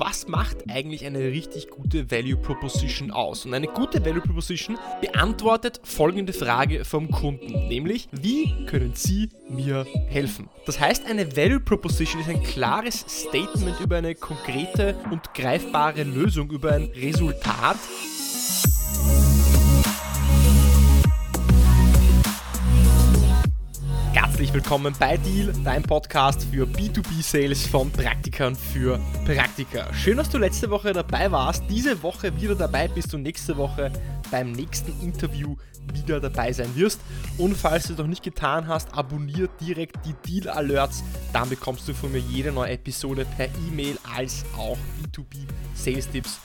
was macht eigentlich eine richtig gute Value Proposition aus? Und eine gute Value Proposition beantwortet folgende Frage vom Kunden, nämlich wie können Sie mir helfen? Das heißt, eine Value Proposition ist ein klares Statement über eine konkrete und greifbare Lösung, über ein Resultat. Willkommen bei Deal, dein Podcast für B2B-Sales von Praktikern für Praktiker. Schön, dass du letzte Woche dabei warst, diese Woche wieder dabei bist und nächste Woche beim nächsten Interview wieder dabei sein wirst. Und falls du es noch nicht getan hast, abonniere direkt die Deal Alerts, dann bekommst du von mir jede neue Episode per E-Mail als auch B2B Sales Tipps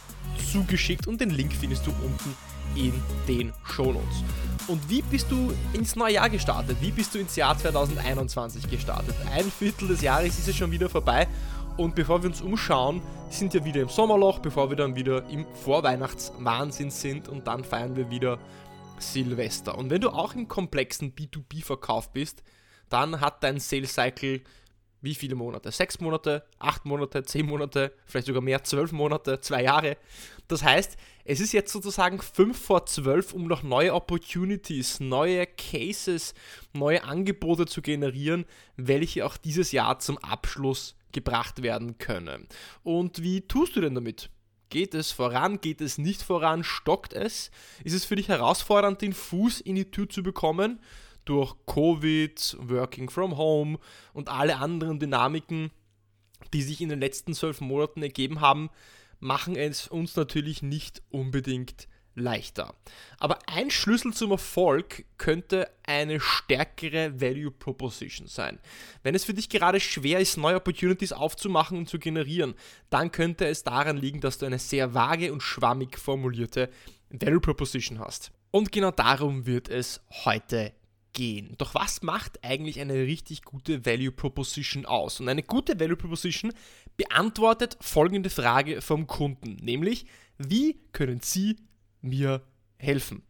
zugeschickt und den Link findest du unten in den Shownotes. Und wie bist du ins neue Jahr gestartet? Wie bist du ins Jahr 2021 gestartet? Ein Viertel des Jahres ist es schon wieder vorbei. Und bevor wir uns umschauen, sind wir wieder im Sommerloch, bevor wir dann wieder im Vorweihnachtswahnsinn sind und dann feiern wir wieder Silvester. Und wenn du auch im komplexen B2B-Verkauf bist, dann hat dein Sales Cycle wie viele Monate? Sechs Monate, acht Monate, zehn Monate, vielleicht sogar mehr, zwölf Monate, zwei Jahre. Das heißt, es ist jetzt sozusagen 5 vor 12, um noch neue Opportunities, neue Cases, neue Angebote zu generieren, welche auch dieses Jahr zum Abschluss gebracht werden können. Und wie tust du denn damit? Geht es voran? Geht es nicht voran? Stockt es? Ist es für dich herausfordernd, den Fuß in die Tür zu bekommen? Durch Covid, Working from Home und alle anderen Dynamiken, die sich in den letzten zwölf Monaten ergeben haben, machen es uns natürlich nicht unbedingt leichter. Aber ein Schlüssel zum Erfolg könnte eine stärkere Value Proposition sein. Wenn es für dich gerade schwer ist, neue Opportunities aufzumachen und zu generieren, dann könnte es daran liegen, dass du eine sehr vage und schwammig formulierte Value Proposition hast. Und genau darum wird es heute gehen. Doch was macht eigentlich eine richtig gute Value Proposition aus? Und eine gute Value Proposition beantwortet folgende Frage vom Kunden, nämlich wie können Sie mir helfen?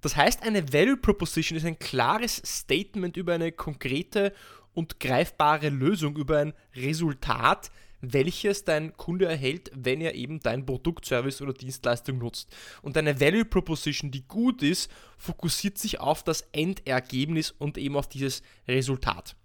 Das heißt, eine Value Proposition ist ein klares Statement über eine konkrete und greifbare Lösung, über ein Resultat, welches dein Kunde erhält, wenn er eben dein Produkt, Service oder Dienstleistung nutzt. Und eine Value Proposition, die gut ist, fokussiert sich auf das Endergebnis und eben auf dieses Resultat.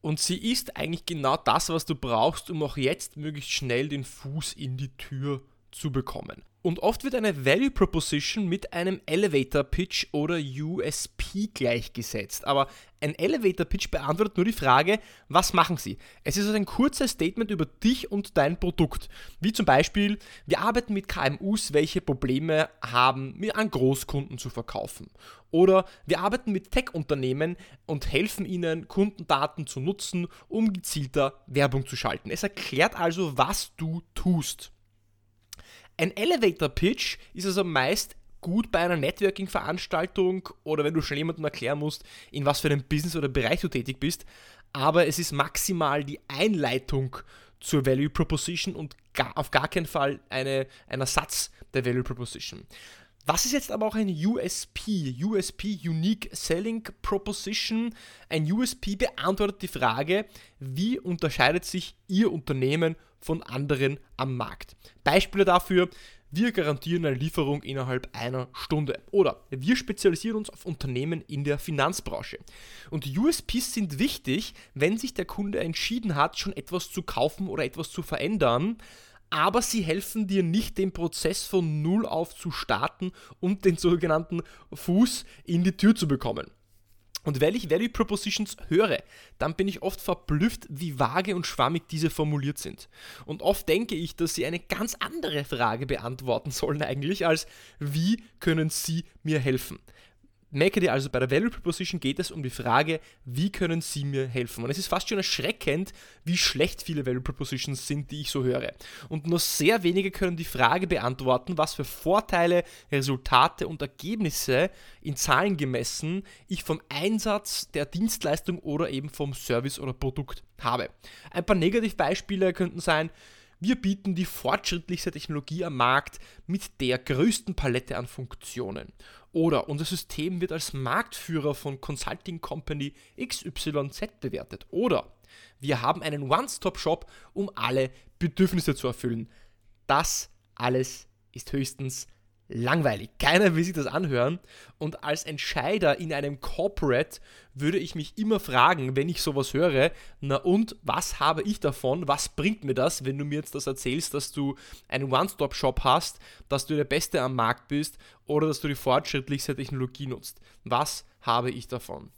Und sie ist eigentlich genau das, was du brauchst, um auch jetzt möglichst schnell den Fuß in die Tür zu bekommen. Und oft wird eine Value Proposition mit einem Elevator Pitch oder USP gleichgesetzt. Aber ein Elevator Pitch beantwortet nur die Frage, was machen Sie? Es ist also ein kurzes Statement über dich und dein Produkt. Wie zum Beispiel, wir arbeiten mit KMUs, welche Probleme haben, mir an Großkunden zu verkaufen. Oder wir arbeiten mit Tech-Unternehmen und helfen ihnen, Kundendaten zu nutzen, um gezielter Werbung zu schalten. Es erklärt also, was du tust. Ein Elevator Pitch ist also meist gut bei einer Networking-Veranstaltung oder wenn du schon jemandem erklären musst, in was für einem Business oder Bereich du tätig bist, aber es ist maximal die Einleitung zur Value Proposition und gar, auf gar keinen Fall eine, ein Ersatz der Value Proposition. Was ist jetzt aber auch ein USP? USP, Unique Selling Proposition. Ein USP beantwortet die Frage, wie unterscheidet sich Ihr Unternehmen von anderen am Markt? Beispiele dafür, wir garantieren eine Lieferung innerhalb einer Stunde. Oder wir spezialisieren uns auf Unternehmen in der Finanzbranche. Und USPs sind wichtig, wenn sich der Kunde entschieden hat, schon etwas zu kaufen oder etwas zu verändern aber sie helfen dir nicht, den Prozess von Null auf zu starten und den sogenannten Fuß in die Tür zu bekommen. Und wenn ich Value Propositions höre, dann bin ich oft verblüfft, wie vage und schwammig diese formuliert sind. Und oft denke ich, dass sie eine ganz andere Frage beantworten sollen eigentlich, als wie können Sie mir helfen? Merke dir also, bei der Value Proposition geht es um die Frage, wie können Sie mir helfen? Und es ist fast schon erschreckend, wie schlecht viele Value Propositions sind, die ich so höre. Und nur sehr wenige können die Frage beantworten, was für Vorteile, Resultate und Ergebnisse in Zahlen gemessen ich vom Einsatz der Dienstleistung oder eben vom Service oder Produkt habe. Ein paar Negativbeispiele könnten sein, wir bieten die fortschrittlichste Technologie am Markt mit der größten Palette an Funktionen. Oder unser System wird als Marktführer von Consulting Company XYZ bewertet. Oder wir haben einen One-Stop-Shop, um alle Bedürfnisse zu erfüllen. Das alles ist höchstens langweilig. Keiner will sich das anhören. Und als Entscheider in einem Corporate würde ich mich immer fragen, wenn ich sowas höre, na und was habe ich davon? Was bringt mir das, wenn du mir jetzt das erzählst, dass du einen One-Stop-Shop hast, dass du der Beste am Markt bist oder dass du die fortschrittlichste Technologie nutzt? Was habe ich davon?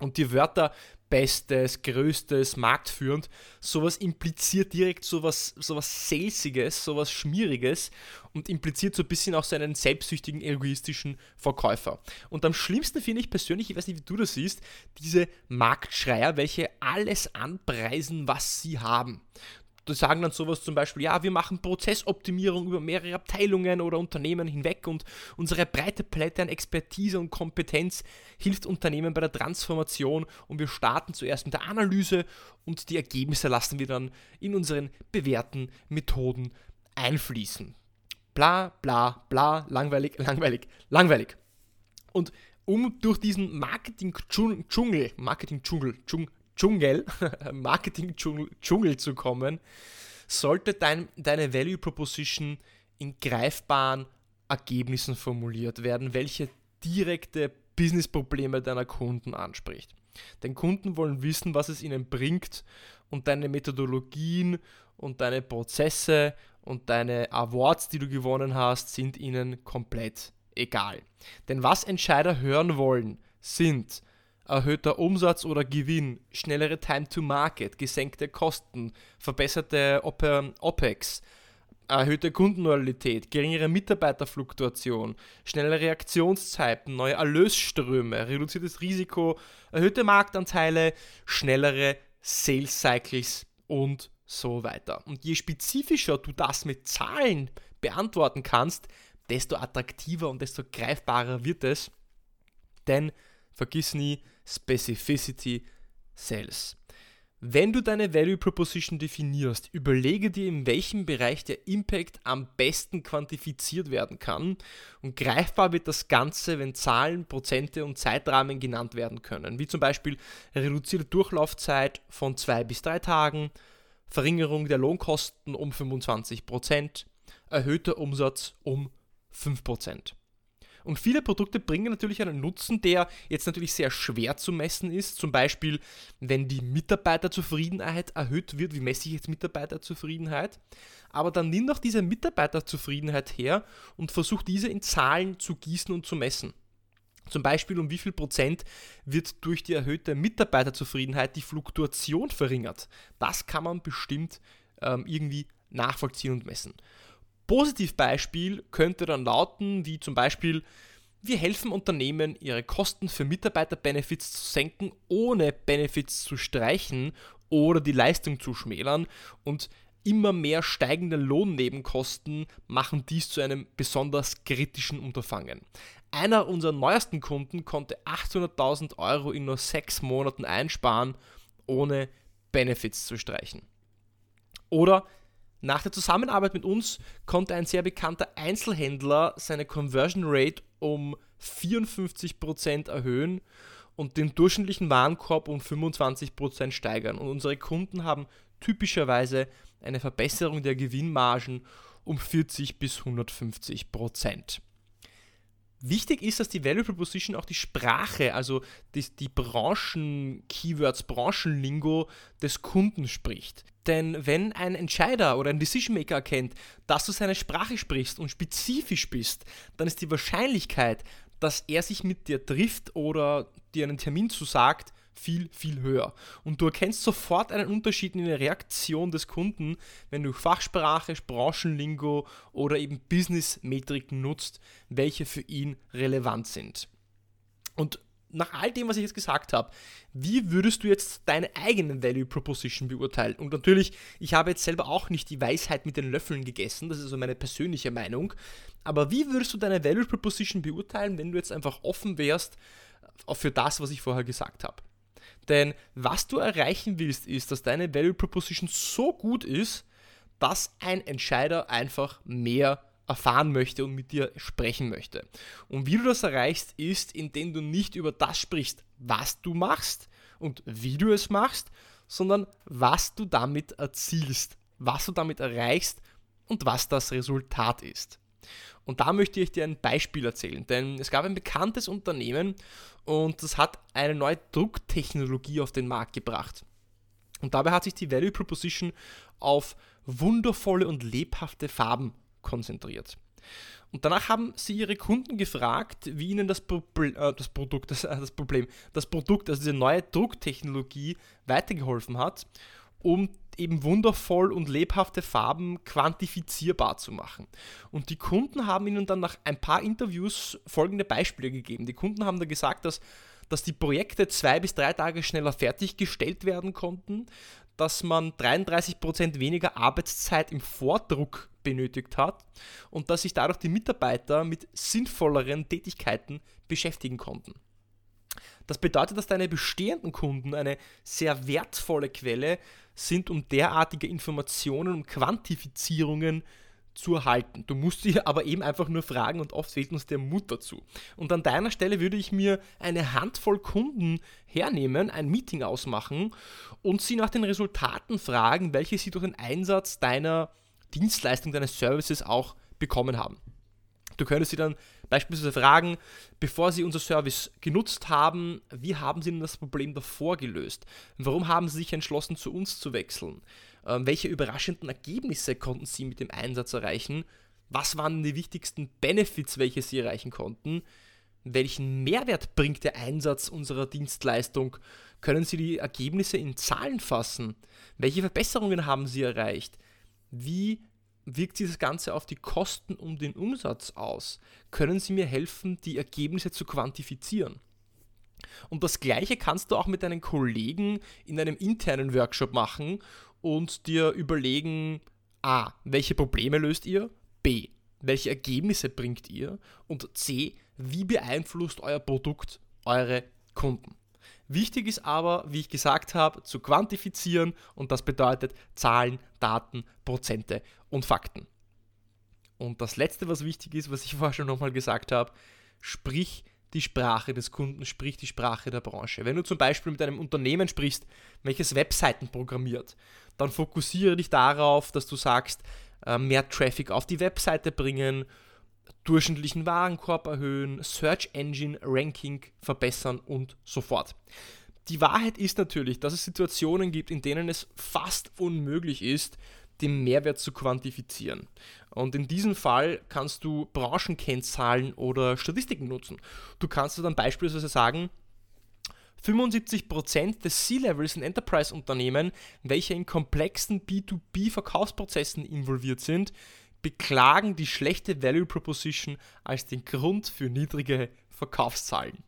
Und die Wörter Bestes, Größtes, marktführend, sowas impliziert direkt sowas, sowas Salesiges, sowas Schmieriges und impliziert so ein bisschen auch so einen selbstsüchtigen, egoistischen Verkäufer. Und am schlimmsten finde ich persönlich, ich weiß nicht, wie du das siehst, diese Marktschreier, welche alles anpreisen, was sie haben die sagen dann sowas zum Beispiel, ja, wir machen Prozessoptimierung über mehrere Abteilungen oder Unternehmen hinweg und unsere breite Palette an Expertise und Kompetenz hilft Unternehmen bei der Transformation und wir starten zuerst mit der Analyse und die Ergebnisse lassen wir dann in unseren bewährten Methoden einfließen. Bla, bla, bla, langweilig, langweilig, langweilig. Und um durch diesen Marketing-Dschungel, Marketing-Dschungel, Dschungel, Marketing-Dschungel zu kommen, sollte dein, deine Value Proposition in greifbaren Ergebnissen formuliert werden, welche direkte Business-Probleme deiner Kunden anspricht. Denn Kunden wollen wissen, was es ihnen bringt und deine Methodologien und deine Prozesse und deine Awards, die du gewonnen hast, sind ihnen komplett egal. Denn was Entscheider hören wollen, sind erhöhter Umsatz oder Gewinn, schnellere Time to Market, gesenkte Kosten, verbesserte OPEX, erhöhte Kundenloyalität, geringere Mitarbeiterfluktuation, schnellere Reaktionszeiten, neue Erlösströme, reduziertes Risiko, erhöhte Marktanteile, schnellere Sales Cycles und so weiter. Und je spezifischer du das mit Zahlen beantworten kannst, desto attraktiver und desto greifbarer wird es. Denn vergiss nie, Specificity Sales. Wenn du deine Value Proposition definierst, überlege dir, in welchem Bereich der Impact am besten quantifiziert werden kann und greifbar wird das Ganze, wenn Zahlen, Prozente und Zeitrahmen genannt werden können, wie zum Beispiel reduzierte Durchlaufzeit von zwei bis drei Tagen, Verringerung der Lohnkosten um 25%, erhöhter Umsatz um 5%. Und viele Produkte bringen natürlich einen Nutzen, der jetzt natürlich sehr schwer zu messen ist. Zum Beispiel, wenn die Mitarbeiterzufriedenheit erhöht wird. Wie messe ich jetzt Mitarbeiterzufriedenheit? Aber dann nimm doch diese Mitarbeiterzufriedenheit her und versuch diese in Zahlen zu gießen und zu messen. Zum Beispiel um wie viel Prozent wird durch die erhöhte Mitarbeiterzufriedenheit die Fluktuation verringert. Das kann man bestimmt ähm, irgendwie nachvollziehen und messen. Positivbeispiel könnte dann lauten, wie zum Beispiel, wir helfen Unternehmen, ihre Kosten für Mitarbeiterbenefits zu senken, ohne Benefits zu streichen oder die Leistung zu schmälern und immer mehr steigende Lohnnebenkosten machen dies zu einem besonders kritischen Unterfangen. Einer unserer neuesten Kunden konnte 800.000 Euro in nur sechs Monaten einsparen, ohne Benefits zu streichen. Oder nach der Zusammenarbeit mit uns konnte ein sehr bekannter Einzelhändler seine Conversion Rate um 54% erhöhen und den durchschnittlichen Warenkorb um 25% steigern. Und unsere Kunden haben typischerweise eine Verbesserung der Gewinnmargen um 40 bis 150 Wichtig ist, dass die Value Proposition auch die Sprache, also die, die Branchen-Keywords, Branchenlingo des Kunden spricht. Denn wenn ein Entscheider oder ein Decision Maker erkennt, dass du seine Sprache sprichst und spezifisch bist, dann ist die Wahrscheinlichkeit, dass er sich mit dir trifft oder dir einen Termin zusagt, viel, viel höher. Und du erkennst sofort einen Unterschied in der Reaktion des Kunden, wenn du Fachsprache, Branchenlingo oder eben Business-Metriken nutzt, welche für ihn relevant sind. Und nach all dem, was ich jetzt gesagt habe, wie würdest du jetzt deine eigene Value Proposition beurteilen? Und natürlich, ich habe jetzt selber auch nicht die Weisheit mit den Löffeln gegessen, das ist also meine persönliche Meinung. Aber wie würdest du deine Value Proposition beurteilen, wenn du jetzt einfach offen wärst für das, was ich vorher gesagt habe? Denn was du erreichen willst, ist, dass deine Value Proposition so gut ist, dass ein Entscheider einfach mehr erfahren möchte und mit dir sprechen möchte. Und wie du das erreichst, ist, indem du nicht über das sprichst, was du machst und wie du es machst, sondern was du damit erzielst, was du damit erreichst und was das Resultat ist. Und da möchte ich dir ein Beispiel erzählen, denn es gab ein bekanntes Unternehmen und das hat eine neue Drucktechnologie auf den Markt gebracht. Und dabei hat sich die Value Proposition auf wundervolle und lebhafte Farben konzentriert. Und danach haben sie ihre Kunden gefragt, wie ihnen das, Proble äh, das Produkt, das, äh, das Problem, das Produkt, also diese neue Drucktechnologie weitergeholfen hat, um eben wundervoll und lebhafte Farben quantifizierbar zu machen. Und die Kunden haben ihnen dann nach ein paar Interviews folgende Beispiele gegeben. Die Kunden haben da gesagt, dass, dass die Projekte zwei bis drei Tage schneller fertiggestellt werden konnten, dass man 33% weniger Arbeitszeit im Vordruck benötigt hat und dass sich dadurch die Mitarbeiter mit sinnvolleren Tätigkeiten beschäftigen konnten. Das bedeutet, dass deine bestehenden Kunden eine sehr wertvolle Quelle sind, um derartige Informationen und Quantifizierungen zu erhalten. Du musst sie aber eben einfach nur fragen und oft fehlt uns der Mut dazu. Und an deiner Stelle würde ich mir eine Handvoll Kunden hernehmen, ein Meeting ausmachen und sie nach den Resultaten fragen, welche sie durch den Einsatz deiner Dienstleistung, deines Services auch bekommen haben. Du könntest sie dann beispielsweise fragen, bevor sie unser Service genutzt haben, wie haben sie denn das Problem davor gelöst? Warum haben sie sich entschlossen, zu uns zu wechseln? Ähm, welche überraschenden Ergebnisse konnten sie mit dem Einsatz erreichen? Was waren die wichtigsten Benefits, welche sie erreichen konnten? Welchen Mehrwert bringt der Einsatz unserer Dienstleistung? Können Sie die Ergebnisse in Zahlen fassen? Welche Verbesserungen haben Sie erreicht? Wie wirkt sich das Ganze auf die Kosten und den Umsatz aus? Können Sie mir helfen, die Ergebnisse zu quantifizieren? Und das gleiche kannst du auch mit deinen Kollegen in einem internen Workshop machen und dir überlegen, a, welche Probleme löst ihr? B, welche Ergebnisse bringt ihr? Und C, wie beeinflusst euer Produkt eure Kunden? Wichtig ist aber, wie ich gesagt habe, zu quantifizieren und das bedeutet Zahlen, Daten, Prozente und Fakten. Und das Letzte, was wichtig ist, was ich vorher schon nochmal gesagt habe, sprich die Sprache des Kunden, sprich die Sprache der Branche. Wenn du zum Beispiel mit einem Unternehmen sprichst, welches Webseiten programmiert, dann fokussiere dich darauf, dass du sagst, äh, mehr Traffic auf die Webseite bringen, durchschnittlichen Warenkorb erhöhen, Search Engine Ranking verbessern und so fort. Die Wahrheit ist natürlich, dass es Situationen gibt, in denen es fast unmöglich ist, den Mehrwert zu quantifizieren. Und in diesem Fall kannst du Branchenkennzahlen oder Statistiken nutzen. Du kannst dann beispielsweise sagen, 75% des C-Levels in Enterprise-Unternehmen, welche in komplexen B2B-Verkaufsprozessen involviert sind, beklagen die schlechte Value Proposition als den Grund für niedrige Verkaufszahlen.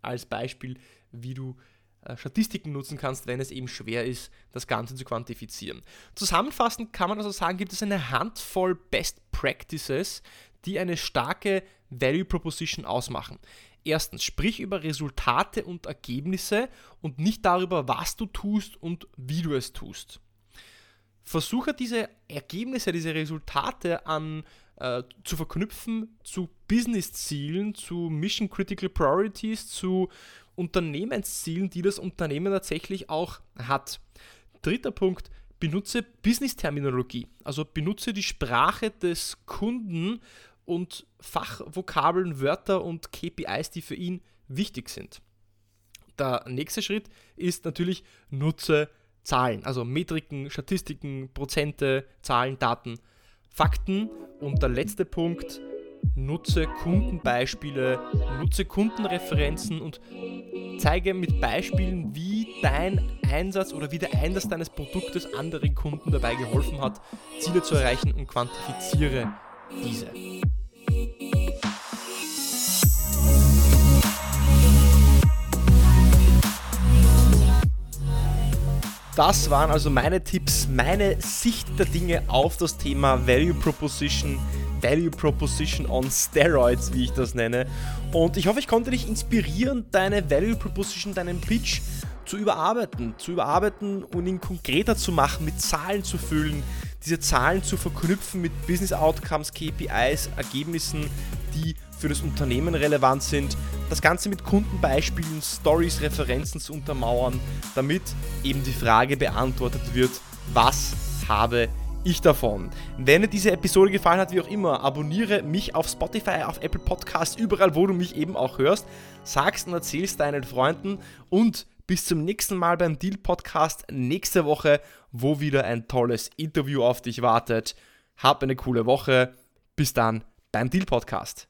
Als Beispiel, wie du Statistiken nutzen kannst, wenn es eben schwer ist, das Ganze zu quantifizieren. Zusammenfassend kann man also sagen, gibt es eine Handvoll Best Practices, die eine starke Value Proposition ausmachen. Erstens, sprich über Resultate und Ergebnisse und nicht darüber, was du tust und wie du es tust versuche diese Ergebnisse, diese Resultate an, äh, zu verknüpfen zu Business-Zielen, zu Mission Critical Priorities, zu Unternehmenszielen, die das Unternehmen tatsächlich auch hat. Dritter Punkt, benutze Business-Terminologie, also benutze die Sprache des Kunden und Fachvokabeln, Wörter und KPIs, die für ihn wichtig sind. Der nächste Schritt ist natürlich, nutze Zahlen, also Metriken, Statistiken, Prozente, Zahlen, Daten, Fakten. Und der letzte Punkt, nutze Kundenbeispiele, nutze Kundenreferenzen und zeige mit Beispielen, wie dein Einsatz oder wie der Einsatz deines Produktes anderen Kunden dabei geholfen hat, Ziele zu erreichen und quantifiziere diese. Das waren also meine Tipps, meine Sicht der Dinge auf das Thema Value Proposition, Value Proposition on Steroids, wie ich das nenne. Und ich hoffe, ich konnte dich inspirieren, deine Value Proposition, deinen Pitch zu überarbeiten, zu überarbeiten und ihn konkreter zu machen, mit Zahlen zu füllen, diese Zahlen zu verknüpfen mit Business Outcomes, KPIs, Ergebnissen, die für das Unternehmen relevant sind, das Ganze mit Kundenbeispielen, Stories, Referenzen zu untermauern, damit eben die Frage beantwortet wird, was habe ich davon. Wenn dir diese Episode gefallen hat, wie auch immer, abonniere mich auf Spotify, auf Apple Podcasts, überall, wo du mich eben auch hörst. Sagst und erzählst deinen Freunden und bis zum nächsten Mal beim Deal Podcast nächste Woche, wo wieder ein tolles Interview auf dich wartet. Hab eine coole Woche. Bis dann beim Deal Podcast.